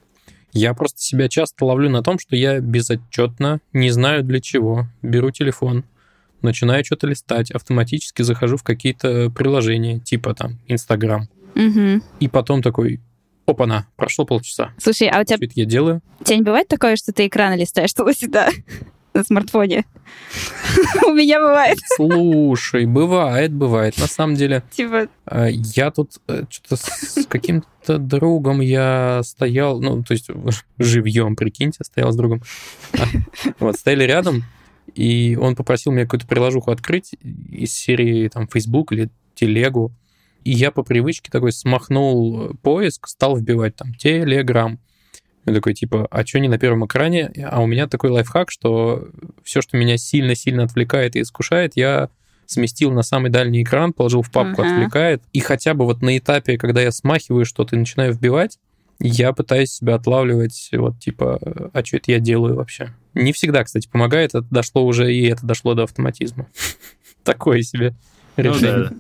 Я просто себя часто ловлю на том, что я безотчетно, не знаю для чего, беру телефон, начинаю что-то листать, автоматически захожу в какие-то приложения, типа там Инстаграм, Мгм. и потом такой, опа-на, прошло полчаса. Слушай, а у тебя, это я делаю? у тебя не бывает такое, что ты экраны листаешь туда-сюда на смартфоне? У меня бывает. Слушай, бывает, бывает. На самом деле, Типа, э, я тут что-то с каким-то другом я стоял, ну, то есть живьем, прикиньте, стоял с другом. А, Вот, стояли рядом, и он попросил меня какую-то приложуху открыть из серии там Facebook или Телегу, и я по привычке такой смахнул поиск, стал вбивать там Телеграм. Я такой, типа, а что не на первом экране? А у меня такой лайфхак, что все, что меня сильно-сильно отвлекает и искушает, я сместил на самый дальний экран, положил в папку uh-huh. «Отвлекает», и хотя бы вот на этапе, когда я смахиваю что-то и начинаю вбивать, я пытаюсь себя отлавливать, вот типа, а что это я делаю вообще? Не всегда, кстати, помогает, это дошло уже, и это дошло до автоматизма. Такое себе ну решение.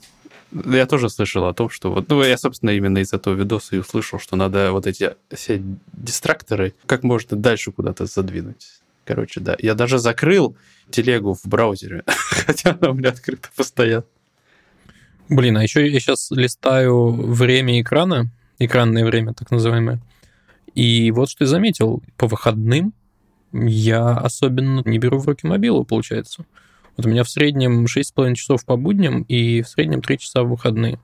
Я тоже слышал о том, что вот, ну, я, собственно, именно из этого видоса и услышал, что надо вот эти все дистракторы как можно дальше куда-то задвинуть. Короче, да. Я даже закрыл телегу в браузере, хотя она у меня открыта постоянно. Блин, а еще я сейчас листаю время экрана, экранное время, так называемое. И вот что я заметил, по выходным я особенно не беру в руки мобилу, получается. Вот у меня в среднем 6,5 часов по будням и в среднем 3 часа в выходные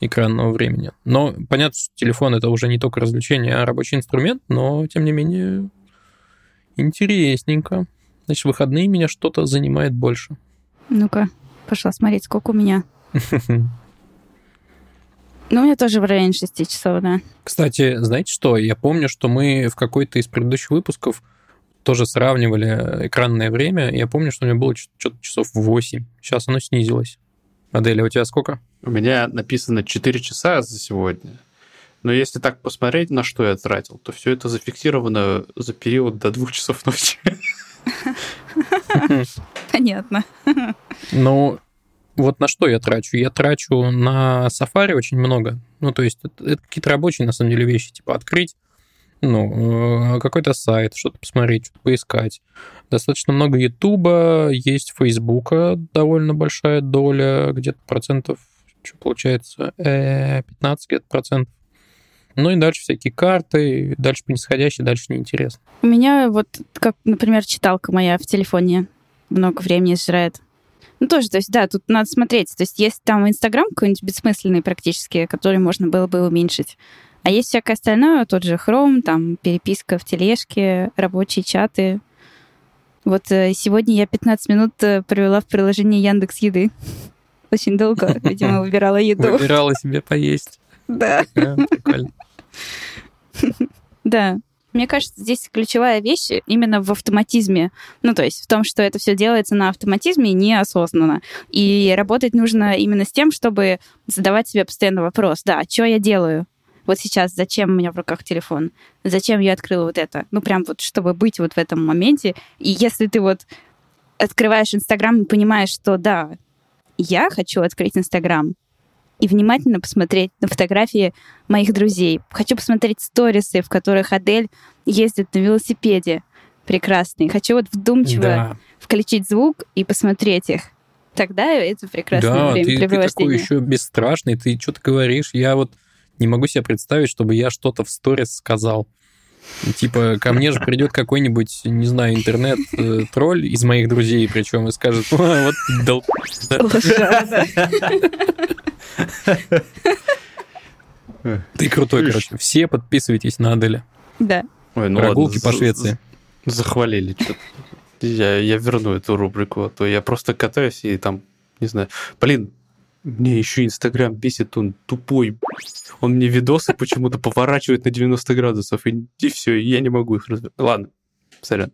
экранного времени. Но понятно, что телефон это уже не только развлечение, а рабочий инструмент, но тем не менее интересненько. Значит, выходные меня что-то занимает больше. Ну-ка, пошла смотреть, сколько у меня. Ну, у меня тоже в районе 6 часов, да. Кстати, знаете что? Я помню, что мы в какой-то из предыдущих выпусков тоже сравнивали экранное время. Я помню, что у меня было что-то часов 8. Сейчас оно снизилось. Аделя, у тебя сколько? У меня написано 4 часа за сегодня. Но если так посмотреть, на что я тратил, то все это зафиксировано за период до двух часов ночи. Понятно. Ну, вот на что я трачу? Я трачу на Safari очень много. Ну, то есть это, это какие-то рабочие, на самом деле, вещи, типа открыть, ну, э, какой-то сайт, что-то посмотреть, что-то поискать. Достаточно много Ютуба, есть Фейсбука довольно большая доля, где-то процентов, что получается, 15 где-то процентов. Ну и дальше всякие карты, дальше по дальше неинтересно. У меня вот, как, например, читалка моя в телефоне много времени сжирает. Ну, тоже, то есть, да, тут надо смотреть. То есть, есть там Инстаграм какой-нибудь бессмысленный практически, который можно было бы уменьшить. А есть всякое остальное, тот же Chrome, там переписка в тележке, рабочие чаты. Вот э, сегодня я 15 минут э, провела в приложении Яндекс Еды. Очень долго, видимо, выбирала еду. Выбирала себе поесть. Да. Прикольно. Да. Мне кажется, здесь ключевая вещь именно в автоматизме. Ну, то есть в том, что это все делается на автоматизме неосознанно. И работать нужно именно с тем, чтобы задавать себе постоянно вопрос, да, а что я делаю? Вот сейчас зачем у меня в руках телефон? Зачем я открыла вот это? Ну, прям вот, чтобы быть вот в этом моменте. И если ты вот открываешь Инстаграм и понимаешь, что да, я хочу открыть Инстаграм, и внимательно посмотреть на фотографии моих друзей. Хочу посмотреть сторисы, в которых Адель ездит на велосипеде. Прекрасный. Хочу вот вдумчиво да. включить звук и посмотреть их. Тогда это прекрасное да. Да, ты, ты такой еще бесстрашный, ты что-то говоришь. Я вот не могу себе представить, чтобы я что-то в сторис сказал. Типа, ко мне же придет какой-нибудь, не знаю, интернет-тролль из моих друзей, причем и скажет, вот дол... Ты крутой, короче. Все подписывайтесь на Аделя. Да. Ой, ну Прогулки ладно, по Швеции. Захвалили что-то. Я, я верну эту рубрику, а то я просто катаюсь и там, не знаю. Блин, мне еще Инстаграм бесит, он тупой. Он мне видосы почему-то поворачивает на 90 градусов, и, и все, я не могу их разбирать. Ладно, сорян.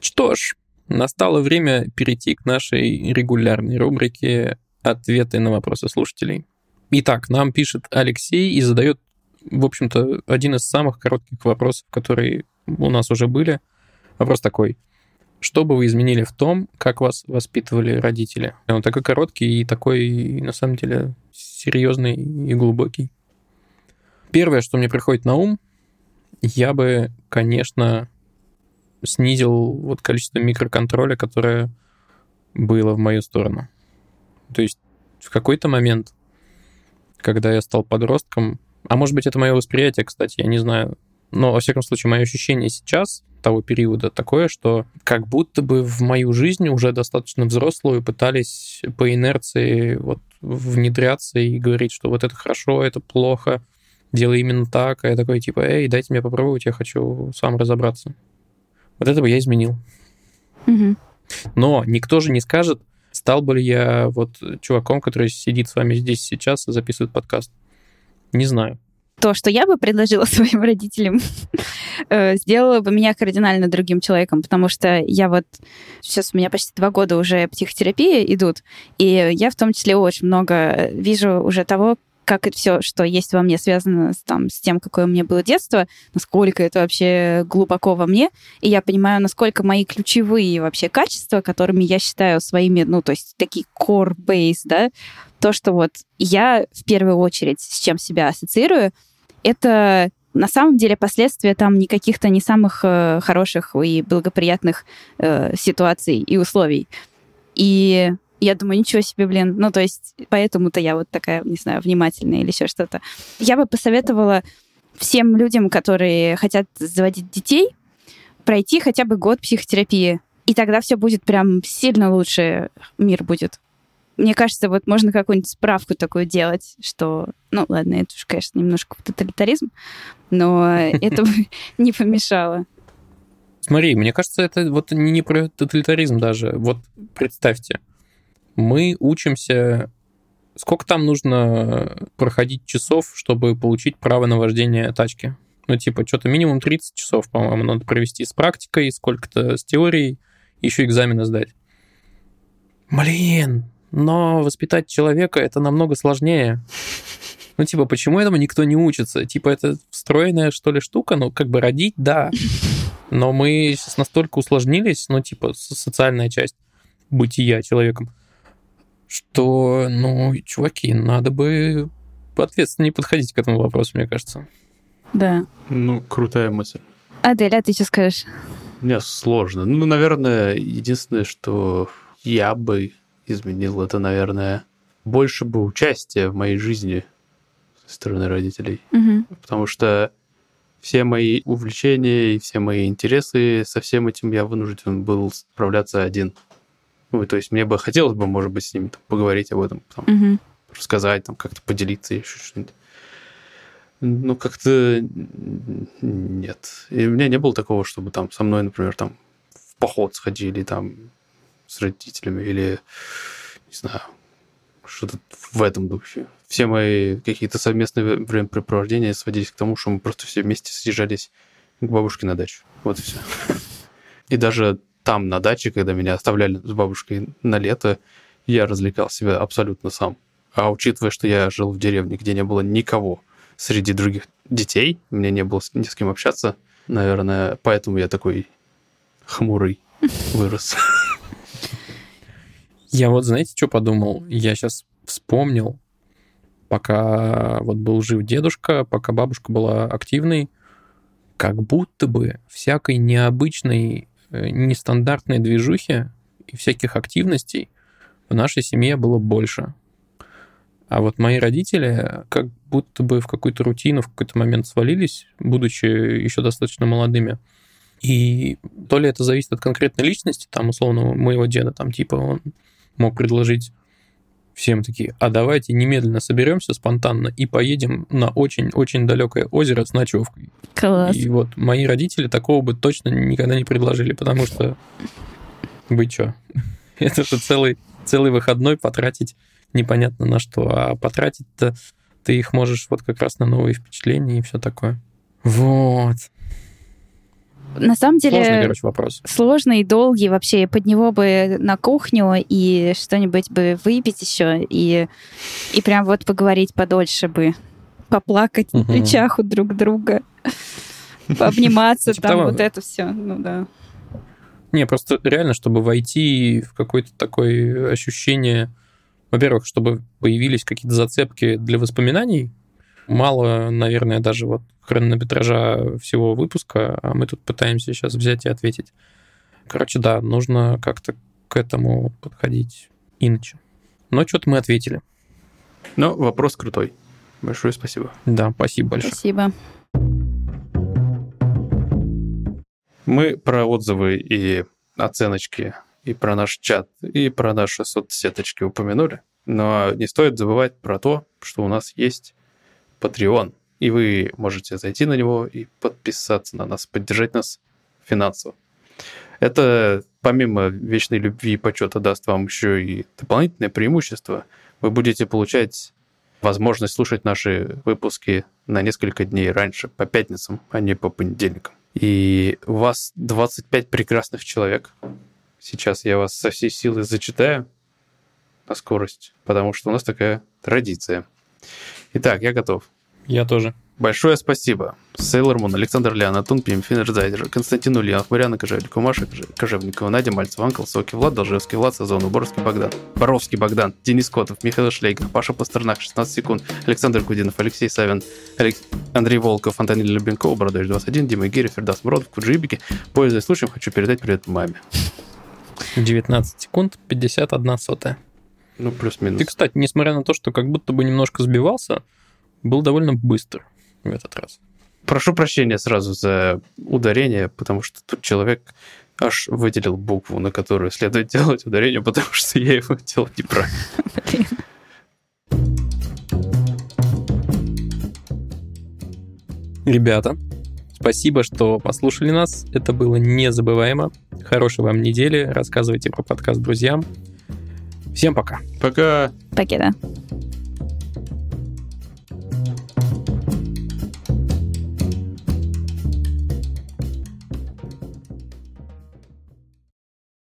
Что ж, Настало время перейти к нашей регулярной рубрике «Ответы на вопросы слушателей». Итак, нам пишет Алексей и задает, в общем-то, один из самых коротких вопросов, которые у нас уже были. Вопрос такой. Что бы вы изменили в том, как вас воспитывали родители? Он такой короткий и такой, на самом деле, серьезный и глубокий. Первое, что мне приходит на ум, я бы, конечно, снизил вот количество микроконтроля, которое было в мою сторону. То есть в какой-то момент, когда я стал подростком, а может быть это мое восприятие, кстати, я не знаю, но во всяком случае мое ощущение сейчас того периода такое, что как будто бы в мою жизнь уже достаточно взрослую пытались по инерции вот внедряться и говорить, что вот это хорошо, это плохо, делай именно так, а я такой типа, эй, дайте мне попробовать, я хочу сам разобраться. Вот это бы я изменил. Но никто же не скажет, стал бы ли я вот чуваком, который сидит с вами здесь сейчас и записывает подкаст. Не знаю. То, что я бы предложила своим родителям, э, сделало бы меня кардинально другим человеком, потому что я вот... Сейчас у меня почти два года уже психотерапии идут, и я в том числе очень много вижу уже того, как это все, что есть во мне, связано с, там, с тем, какое у меня было детство, насколько это вообще глубоко во мне, и я понимаю, насколько мои ключевые вообще качества, которыми я считаю своими, ну, то есть такие core base, да, то, что вот я в первую очередь с чем себя ассоциирую, это на самом деле последствия там не каких-то не самых э, хороших и благоприятных э, ситуаций и условий. И я думаю, ничего себе, блин. Ну, то есть, поэтому-то я вот такая, не знаю, внимательная или еще что-то. Я бы посоветовала всем людям, которые хотят заводить детей, пройти хотя бы год психотерапии. И тогда все будет прям сильно лучше мир будет. Мне кажется, вот можно какую-нибудь справку такую делать, что, ну ладно, это уж, конечно, немножко тоталитаризм, но это бы не помешало. Смотри, мне кажется, это вот не, не про тоталитаризм даже. Вот представьте, мы учимся... Сколько там нужно проходить часов, чтобы получить право на вождение тачки? Ну, типа, что-то минимум 30 часов, по-моему, надо провести с практикой, сколько-то с теорией, еще экзамены сдать. Блин, но воспитать человека это намного сложнее. Ну, типа, почему этому никто не учится? Типа, это встроенная, что ли, штука? Ну, как бы родить, да. Но мы сейчас настолько усложнились, ну, типа, со- социальная часть бытия человеком, что, ну, чуваки, надо бы ответственнее подходить к этому вопросу, мне кажется. Да. Ну, крутая мысль. Адель, а ты что скажешь? Мне сложно. Ну, наверное, единственное, что я бы изменил, это, наверное, больше бы участия в моей жизни со стороны родителей. Мгм. Потому что все мои увлечения и все мои интересы, со всем этим я вынужден был справляться один. Ну, то есть мне бы хотелось бы, может быть, с ними там, поговорить об этом, там, Мгм. рассказать, там, как-то поделиться, еще что-нибудь. Ну, как-то нет. И у меня не было такого, чтобы там со мной, например, там в поход сходили там с родителями или, не знаю, что-то в этом духе. Все мои какие-то совместные времяпрепровождения сводились к тому, что мы просто все вместе съезжались к бабушке на дачу. Вот и все. И даже там, на даче, когда меня оставляли с бабушкой на лето, я развлекал себя абсолютно сам. А учитывая, что я жил в деревне, где не было никого среди других детей, мне не было ни с кем общаться, наверное, поэтому я такой хмурый вырос. Я вот, знаете, что подумал? Я сейчас вспомнил, пока вот был жив дедушка, пока бабушка была активной, как будто бы всякой необычной, э, нестандартной движухи и всяких активностей в нашей семье было больше. А вот мои родители как будто бы в какую-то рутину в какой-то момент свалились, будучи еще достаточно молодыми. И то ли это зависит от конкретной личности, там, условно, моего деда, там, типа, он мог предложить всем такие, а давайте немедленно соберемся спонтанно и поедем на очень-очень далекое озеро с ночевкой. Класс. И вот мои родители такого бы точно никогда не предложили, потому что вы чё? Это же целый, целый выходной потратить непонятно на что, а потратить-то ты их можешь вот как раз на новые впечатления и все такое. Вот. На самом деле... Сложный, короче, вопрос. сложный, долгий вообще. Под него бы на кухню и что-нибудь бы выпить еще и, и прям вот поговорить подольше бы. Поплакать на Мгм. плечах у друг друга. Пообниматься Типа там, вот это все. Ну да. Не, просто реально, чтобы войти в какое-то такое ощущение, во-первых, чтобы появились какие-то зацепки для воспоминаний, мало, наверное, даже вот хронометража всего выпуска, а мы тут пытаемся сейчас взять и ответить. Короче, да, нужно как-то к этому подходить иначе. Но что-то мы ответили. Но вопрос крутой. Большое спасибо. Да, спасибо большое. Спасибо. Мы про отзывы и оценочки, и про наш чат, и про наши соцсеточки упомянули. Но не стоит забывать про то, что у нас есть Patreon. И вы можете зайти на него и подписаться на нас, поддержать нас финансово. Это помимо вечной любви и почета даст вам еще и дополнительное преимущество. Вы будете получать возможность слушать наши выпуски на несколько дней раньше, по пятницам, а не по понедельникам. И у вас 25 прекрасных человек. Сейчас я вас со всей силы зачитаю на скорость, потому что у нас такая традиция. Итак, я готов. Я тоже. Большое спасибо. Сейлор Мун, Александр Лян, Антон Пим, Финнер Зайдер, Константин Ульянов, Марьяна Кожевникова, Маша Кожевникова, Надя Мальцева, Анкл Соки, Влад Должевский, Влад Сазон, Уборовский Богдан, Боровский Богдан, Денис Котов, Михаил Шлейгер, Паша Пастернак, 16 секунд, Александр Кудинов, Алексей Савин, Алекс... Андрей Волков, Антонин Любенков, Бородович 21, Дима Гирев, Фердас Муродов, Куджибики. Пользуясь случаем, хочу передать привет маме. 19 секунд, 51 сотая. Ну, плюс-минус. Ты, кстати, несмотря на то, что как будто бы немножко сбивался, был довольно быстр в этот раз. Прошу прощения сразу за ударение, потому что тут человек аж выделил букву, на которую следует делать ударение, потому что я его делал неправильно. Ребята, спасибо, что послушали нас. Это было незабываемо. Хорошей вам недели. Рассказывайте про подкаст друзьям. Всем пока. Пока. Пока, да.